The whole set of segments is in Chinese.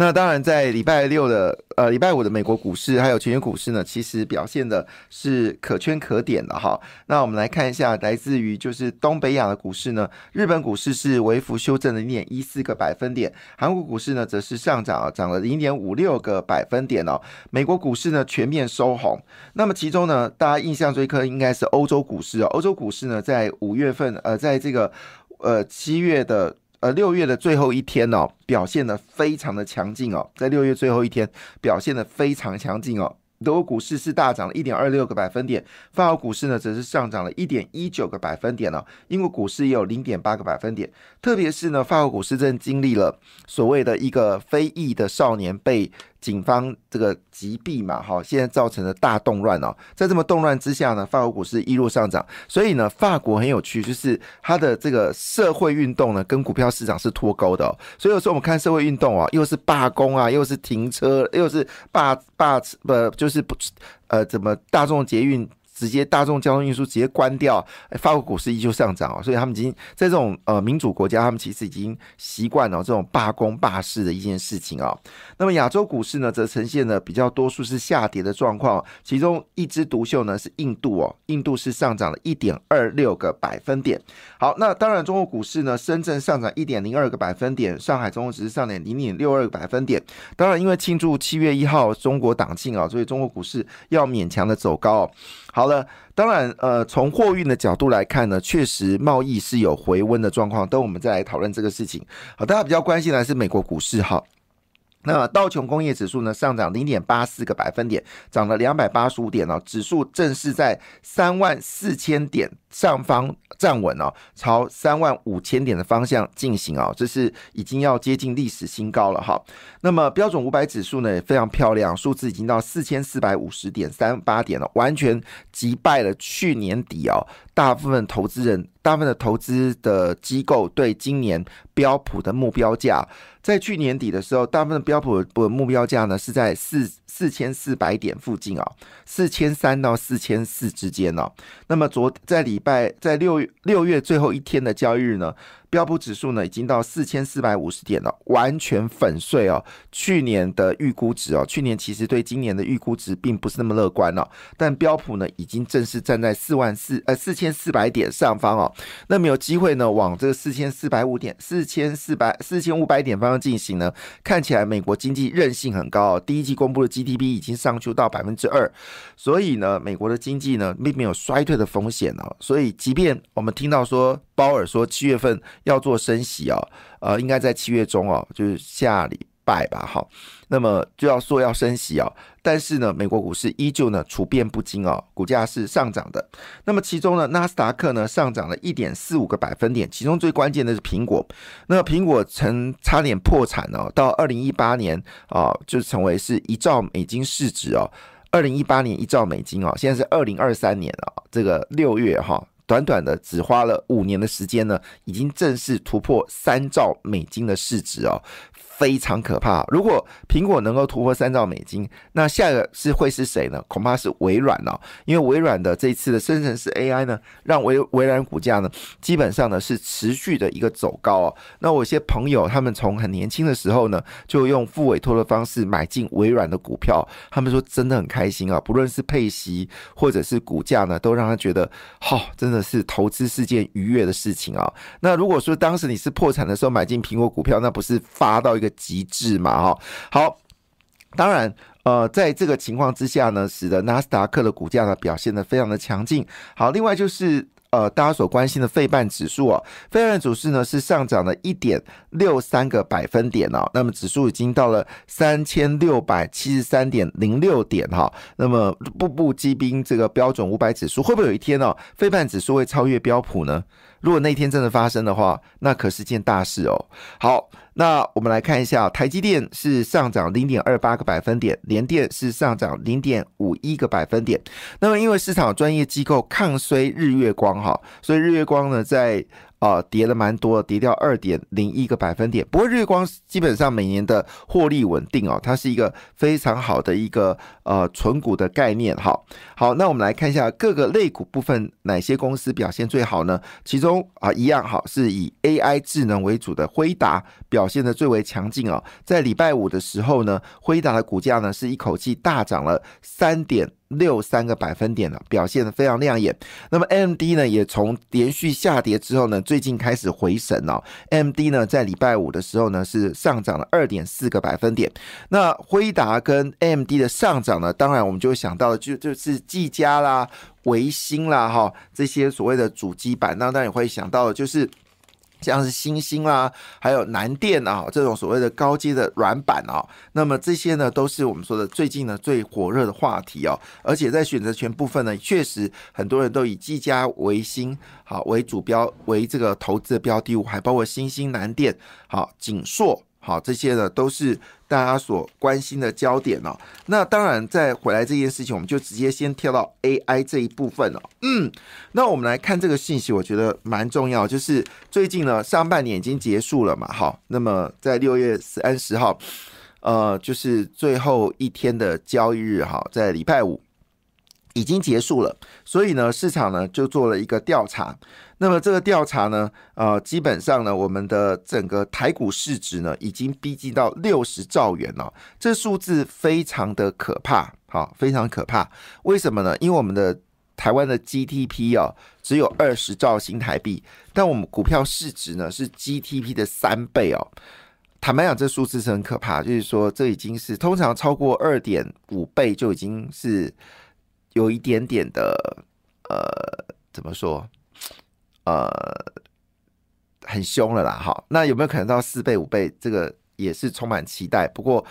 那当然，在礼拜六的呃礼拜五的美国股市还有全球股市呢，其实表现的是可圈可点的哈。那我们来看一下，来自于就是东北亚的股市呢，日本股市是微幅修正了零点一四个百分点，韩国股市呢则是上涨啊，涨了零点五六个百分点哦。美国股市呢全面收红，那么其中呢，大家印象最深应该是欧洲股市哦。欧洲股市呢，在五月份呃，在这个呃七月的。呃，六月的最后一天哦，表现的非常的强劲哦，在六月最后一天表现的非常强劲哦。德国股市是大涨了一点二六个百分点，法国股市呢则是上涨了一点一九个百分点哦。英国股市也有零点八个百分点，特别是呢，法国股市正经历了所谓的一个非裔的少年被。警方这个击毙嘛，哈，现在造成了大动乱哦。在这么动乱之下呢，法国股市一路上涨。所以呢，法国很有趣，就是它的这个社会运动呢，跟股票市场是脱钩的。所以有时候我们看社会运动啊，又是罢工啊，又是停车，又是罢罢不就是不呃，怎么大众捷运？直接大众交通运输直接关掉，法国股市依旧上涨哦，所以他们已经在这种呃民主国家，他们其实已经习惯了这种罢工罢市的一件事情啊。那么亚洲股市呢，则呈现了比较多数是下跌的状况，其中一枝独秀呢是印度哦，印度是上涨了一点二六个百分点。好，那当然中国股市呢，深圳上涨一点零二个百分点，上海综合指数上涨零点六二个百分点。当然，因为庆祝七月一号中国党庆啊，所以中国股市要勉强的走高哦。好了，当然，呃，从货运的角度来看呢，确实贸易是有回温的状况。等我们再来讨论这个事情。好，大家比较关心的是美国股市哈。那道琼工业指数呢上涨零点八四个百分点，涨了两百八十五点哦，指数正是在三万四千点。上方站稳哦，朝三万五千点的方向进行哦，这是已经要接近历史新高了哈。那么标准五百指数呢也非常漂亮，数字已经到四千四百五十点三八点了，完全击败了去年底哦，大部分投资人、大部分的投资的机构对今年标普的目标价，在去年底的时候，大部分标普的目标价呢是在四四千四百点附近啊，四千三到四千四之间呢。那么昨在里。礼拜在六月六月最后一天的交易日呢？标普指数呢，已经到四千四百五十点了，完全粉碎哦。去年的预估值哦，去年其实对今年的预估值并不是那么乐观哦。但标普呢，已经正式站在四万四呃四千四百点上方哦。那么有机会呢，往这个四千四百五点、四千四百四千五百点方向进行呢？看起来美国经济韧性很高哦。第一季公布的 GDP 已经上去到百分之二，所以呢，美国的经济呢并没有衰退的风险哦。所以，即便我们听到说鲍尔说七月份。要做升息哦，呃，应该在七月中哦，就是下礼拜吧，好，那么就要说要升息哦，但是呢，美国股市依旧呢处变不惊哦，股价是上涨的。那么其中呢，纳斯达克呢上涨了一点四五个百分点，其中最关键的是苹果，那苹果曾差点破产哦，到二零一八年啊，就成为是一兆美金市值哦，二零一八年一兆美金哦，现在是二零二三年啊，这个六月哈。短短的只花了五年的时间呢，已经正式突破三兆美金的市值哦。非常可怕。如果苹果能够突破三兆美金，那下一个是会是谁呢？恐怕是微软哦，因为微软的这一次的生成式 AI 呢，让微微软股价呢，基本上呢是持续的一个走高哦。那我一些朋友他们从很年轻的时候呢，就用付委托的方式买进微软的股票，他们说真的很开心啊，不论是配息或者是股价呢，都让他觉得，好，真的是投资是件愉悦的事情啊。那如果说当时你是破产的时候买进苹果股票，那不是发到一个。极致嘛，哈，好，当然，呃，在这个情况之下呢，使得纳斯达克的股价呢表现的非常的强劲。好，另外就是呃，大家所关心的费半指数啊，费半指数呢是上涨了一点六三个百分点哦，那么指数已经到了三千六百七十三点零六点哈，那么步步击兵这个标准五百指数，会不会有一天呢，费半指数会超越标普呢？如果那天真的发生的话，那可是件大事哦。好。那我们来看一下，台积电是上涨零点二八个百分点，联电是上涨零点五一个百分点。那么因为市场专业机构抗衰日月光哈，所以日月光呢在啊，跌了蛮多，跌掉二点零一个百分点。不过日光基本上每年的获利稳定哦，它是一个非常好的一个呃纯股的概念。哈，好，那我们来看一下各个类股部分哪些公司表现最好呢？其中啊，一样好是以 AI 智能为主的辉达表现的最为强劲哦。在礼拜五的时候呢，辉达的股价呢是一口气大涨了三点。六三个百分点了，表现的非常亮眼。那么 M D 呢，也从连续下跌之后呢，最近开始回神哦。M D 呢，在礼拜五的时候呢，是上涨了二点四个百分点。那辉达跟 M D 的上涨呢，当然我们就会想到就就是技嘉啦、维新啦哈这些所谓的主机板，那当然也会想到的就是。像是星星啦，还有南电啊，这种所谓的高阶的软板啊，那么这些呢，都是我们说的最近呢最火热的话题哦。而且在选择权部分呢，确实很多人都以技嘉、为新好为主标为这个投资的标的物，还包括星星、南电、好景硕。好，这些呢都是大家所关心的焦点哦。那当然，再回来这件事情，我们就直接先跳到 AI 这一部分了。嗯，那我们来看这个信息，我觉得蛮重要。就是最近呢，上半年已经结束了嘛。好，那么在六月三十号，呃，就是最后一天的交易日，哈，在礼拜五。已经结束了，所以呢，市场呢就做了一个调查。那么这个调查呢，呃，基本上呢，我们的整个台股市值呢，已经逼近到六十兆元了。这数字非常的可怕，好，非常可怕。为什么呢？因为我们的台湾的 GDP 啊，只有二十兆新台币，但我们股票市值呢是 GDP 的三倍哦。坦白讲，这数字是很可怕，就是说，这已经是通常超过二点五倍就已经是。有一点点的，呃，怎么说？呃，很凶了啦，哈。那有没有可能到四倍、五倍？这个也是充满期待。不过。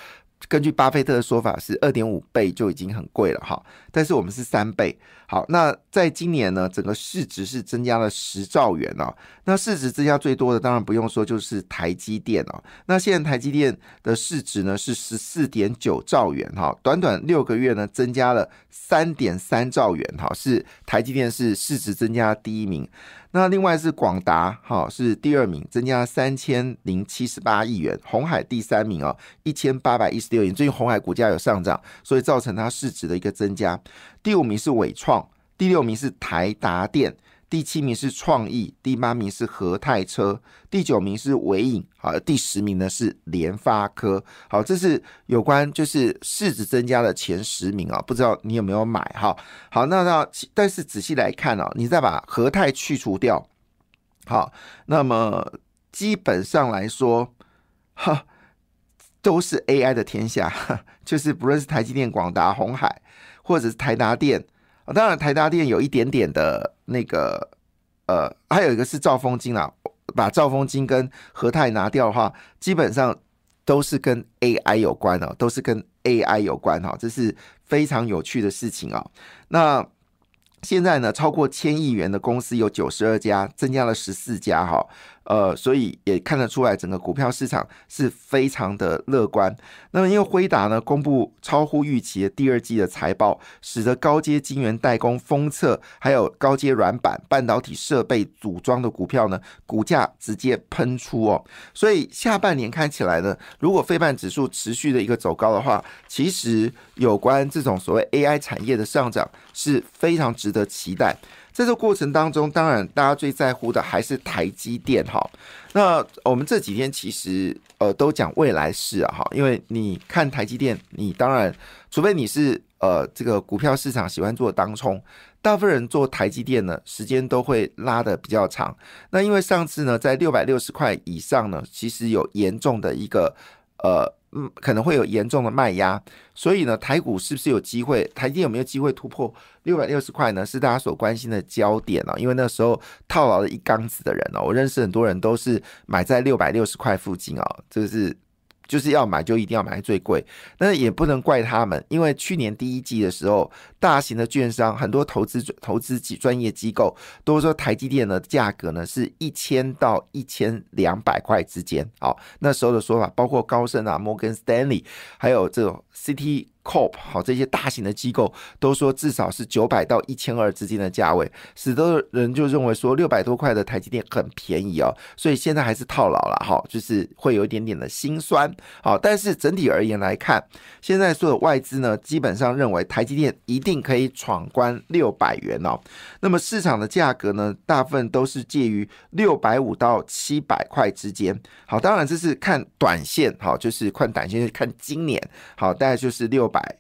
根据巴菲特的说法，是二点五倍就已经很贵了哈，但是我们是三倍。好，那在今年呢，整个市值是增加了十兆元哦。那市值增加最多的，当然不用说，就是台积电哦。那现在台积电的市值呢是十四点九兆元哈，短短六个月呢，增加了三点三兆元哈，是台积电是市值增加第一名。那另外是广达，哈是第二名，增加三千零七十八亿元；红海第三名哦，一千八百一十六亿。最近红海股价有上涨，所以造成它市值的一个增加。第五名是伟创，第六名是台达电。第七名是创意，第八名是和泰车，第九名是伟影，好，第十名呢是联发科，好，这是有关就是市值增加的前十名啊，不知道你有没有买哈？好，那那但是仔细来看哦，你再把和泰去除掉，好，那么基本上来说，哈，都是 AI 的天下，就是不论是台积电、广达、红海，或者是台达电。当然，台达电有一点点的那个，呃，还有一个是兆丰金啊，把兆丰金跟和泰拿掉的话，基本上都是跟 AI 有关的，都是跟 AI 有关哈，这是非常有趣的事情啊。那现在呢，超过千亿元的公司有九十二家，增加了十四家哈。呃，所以也看得出来，整个股票市场是非常的乐观。那么，因为辉达呢公布超乎预期的第二季的财报，使得高阶晶圆代工、封测，还有高阶软板、半导体设备组装的股票呢，股价直接喷出哦。所以下半年看起来呢，如果非半指数持续的一个走高的话，其实有关这种所谓 AI 产业的上涨是非常值得期待。在这过程当中，当然大家最在乎的还是台积电哈。那我们这几天其实呃都讲未来式啊哈，因为你看台积电，你当然除非你是呃这个股票市场喜欢做当冲，大部分人做台积电呢时间都会拉的比较长。那因为上次呢在六百六十块以上呢，其实有严重的一个呃。嗯，可能会有严重的卖压，所以呢，台股是不是有机会？台积有没有机会突破六百六十块呢？是大家所关心的焦点啊！因为那时候套牢的一缸子的人哦，我认识很多人都是买在六百六十块附近啊，这个是。就是要买就一定要买最贵，但是也不能怪他们，因为去年第一季的时候，大型的券商很多投资投资机专业机构都说台积电的价格呢是一千到一千两百块之间。好，那时候的说法包括高盛啊、摩根斯坦利还有这种 CT。COP 好这些大型的机构都说至少是九百到一千二之间的价位，使得人就认为说六百多块的台积电很便宜哦，所以现在还是套牢了哈，就是会有一点点的心酸。好，但是整体而言来看，现在所有外资呢基本上认为台积电一定可以闯关六百元哦。那么市场的价格呢，大部分都是介于六百五到七百块之间。好，当然这是看短线，好，就是看短线，看今年，好，大概就是六百百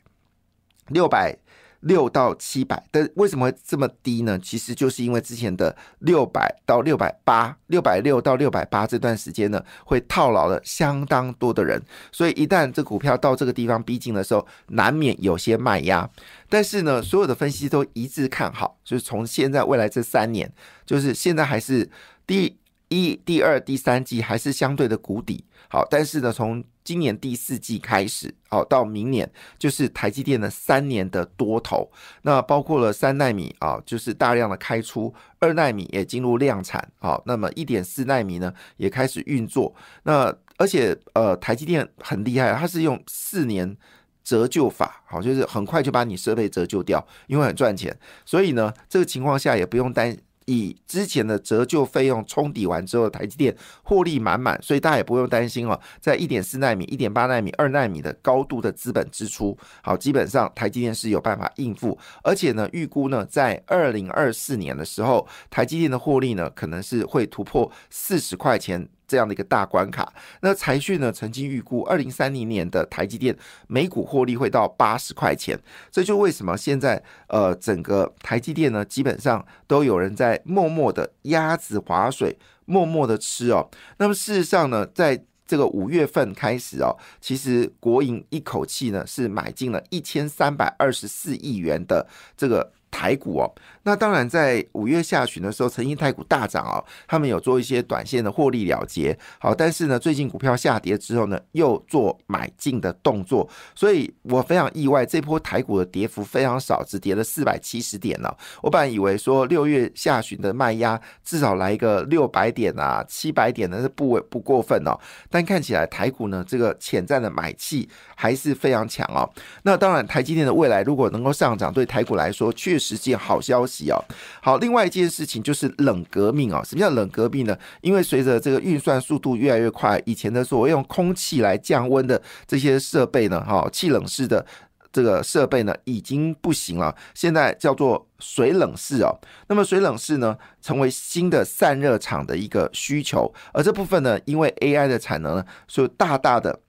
六百。六到七百，但为什么会这么低呢？其实就是因为之前的六百到六百八、六百六到六百八这段时间呢，会套牢了相当多的人，所以一旦这股票到这个地方逼近的时候，难免有些卖压。但是呢，所有的分析都一致看好，就是从现在未来这三年，就是现在还是第一、第二、第三季还是相对的谷底。好，但是呢，从今年第四季开始，好到明年就是台积电的三年的多头，那包括了三纳米啊，就是大量的开出，二纳米也进入量产，好，那么一点四纳米呢也开始运作，那而且呃台积电很厉害，它是用四年折旧法，好，就是很快就把你设备折旧掉，因为很赚钱，所以呢这个情况下也不用担。以之前的折旧费用冲抵完之后，台积电获利满满，所以大家也不用担心哦。在一点四纳米、一点八纳米、二纳米的高度的资本支出，好，基本上台积电是有办法应付。而且呢，预估呢，在二零二四年的时候，台积电的获利呢，可能是会突破四十块钱。这样的一个大关卡，那财讯呢曾经预估二零三零年的台积电每股获利会到八十块钱，这就为什么现在呃整个台积电呢基本上都有人在默默的鸭子划水，默默的吃哦。那么事实上呢，在这个五月份开始哦，其实国营一口气呢是买进了一千三百二十四亿元的这个。台股哦，那当然在五月下旬的时候，曾经台股大涨哦，他们有做一些短线的获利了结，好，但是呢，最近股票下跌之后呢，又做买进的动作，所以我非常意外，这波台股的跌幅非常少，只跌了四百七十点呢。我本来以为说六月下旬的卖压至少来一个六百点啊、七百点的是不为不过分哦，但看起来台股呢，这个潜在的买气还是非常强哦。那当然，台积电的未来如果能够上涨，对台股来说确实件好消息哦。好，另外一件事情就是冷革命哦。什么叫冷革命呢？因为随着这个运算速度越来越快，以前的所谓用空气来降温的这些设备呢，哈，气冷式的这个设备呢，已经不行了。现在叫做水冷式哦。那么水冷式呢，成为新的散热厂的一个需求，而这部分呢，因为 AI 的产能呢，所以大大的。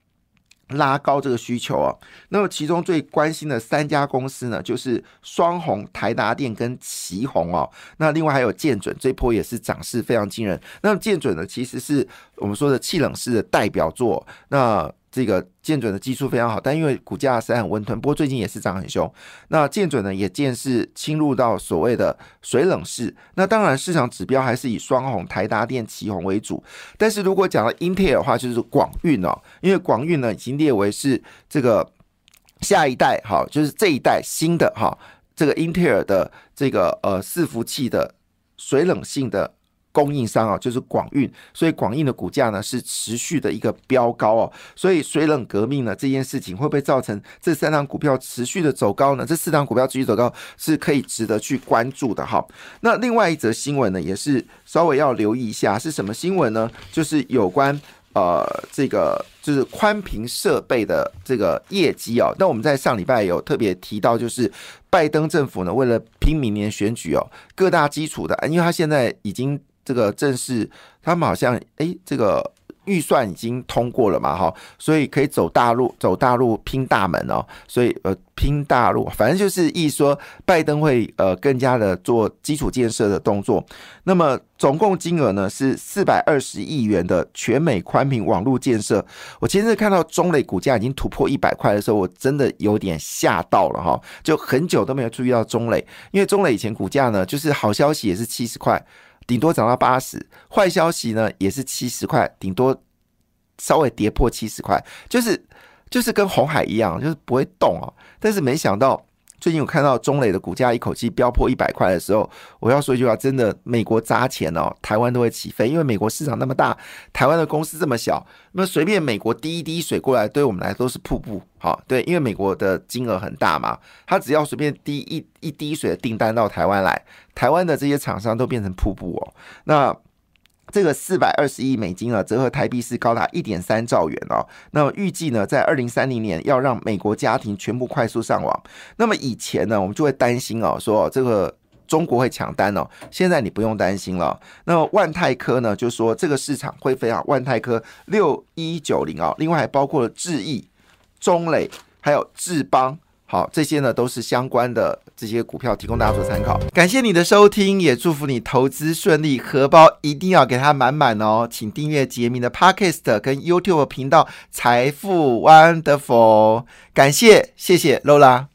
拉高这个需求哦，那么其中最关心的三家公司呢，就是双红、台达电跟旗红哦。那另外还有建准，这波也是涨势非常惊人。那么建准呢，其实是我们说的气冷式的代表作。那这个建准的技术非常好，但因为股价实在很温吞，不过最近也是涨很凶。那建准呢也渐是侵入到所谓的水冷式。那当然市场指标还是以双红、台达电、旗红为主。但是如果讲到英特尔的话，就是广运哦，因为广运呢已经列为是这个下一代，好，就是这一代新的哈，这个英特尔的这个呃伺服器的水冷性的。供应商啊，就是广运，所以广运的股价呢是持续的一个飙高哦。所以水冷革命呢这件事情会不会造成这三档股票持续的走高呢？这四档股票持续走高是可以值得去关注的哈。那另外一则新闻呢，也是稍微要留意一下，是什么新闻呢？就是有关呃这个就是宽屏设备的这个业绩哦。那我们在上礼拜有特别提到，就是拜登政府呢为了拼明年选举哦，各大基础的，因为他现在已经。这个正是他们好像哎，这个预算已经通过了嘛，哈，所以可以走大陆，走大陆拼大门哦，所以呃拼大陆，反正就是意说拜登会呃更加的做基础建设的动作。那么总共金额呢是四百二十亿元的全美宽频网络建设。我前次看到中磊股价已经突破一百块的时候，我真的有点吓到了哈，就很久都没有注意到中磊，因为中磊以前股价呢就是好消息也是七十块。顶多涨到八十，坏消息呢也是七十块，顶多稍微跌破七十块，就是就是跟红海一样，就是不会动哦。但是没想到最近我看到中磊的股价一口气飙破一百块的时候，我要说一句话，真的，美国砸钱哦，台湾都会起飞，因为美国市场那么大，台湾的公司这么小，那么随便美国滴一滴水过来，对我们来都是瀑布。好，对，因为美国的金额很大嘛，它只要随便滴一一滴水的订单到台湾来，台湾的这些厂商都变成瀑布哦。那这个四百二十亿美金啊，折合台币是高达一点三兆元哦。那么预计呢，在二零三零年要让美国家庭全部快速上网。那么以前呢，我们就会担心哦，说这个中国会抢单哦。现在你不用担心了。那么万泰科呢，就说这个市场会非常万泰科六一九零啊，另外还包括了智毅、中磊还有智邦。好，这些呢都是相关的这些股票，提供大家做参考。感谢你的收听，也祝福你投资顺利，荷包一定要给它满满哦。请订阅杰明的 Podcast 跟 YouTube 频道《财富 Wonderful》。感谢，谢谢 Lola。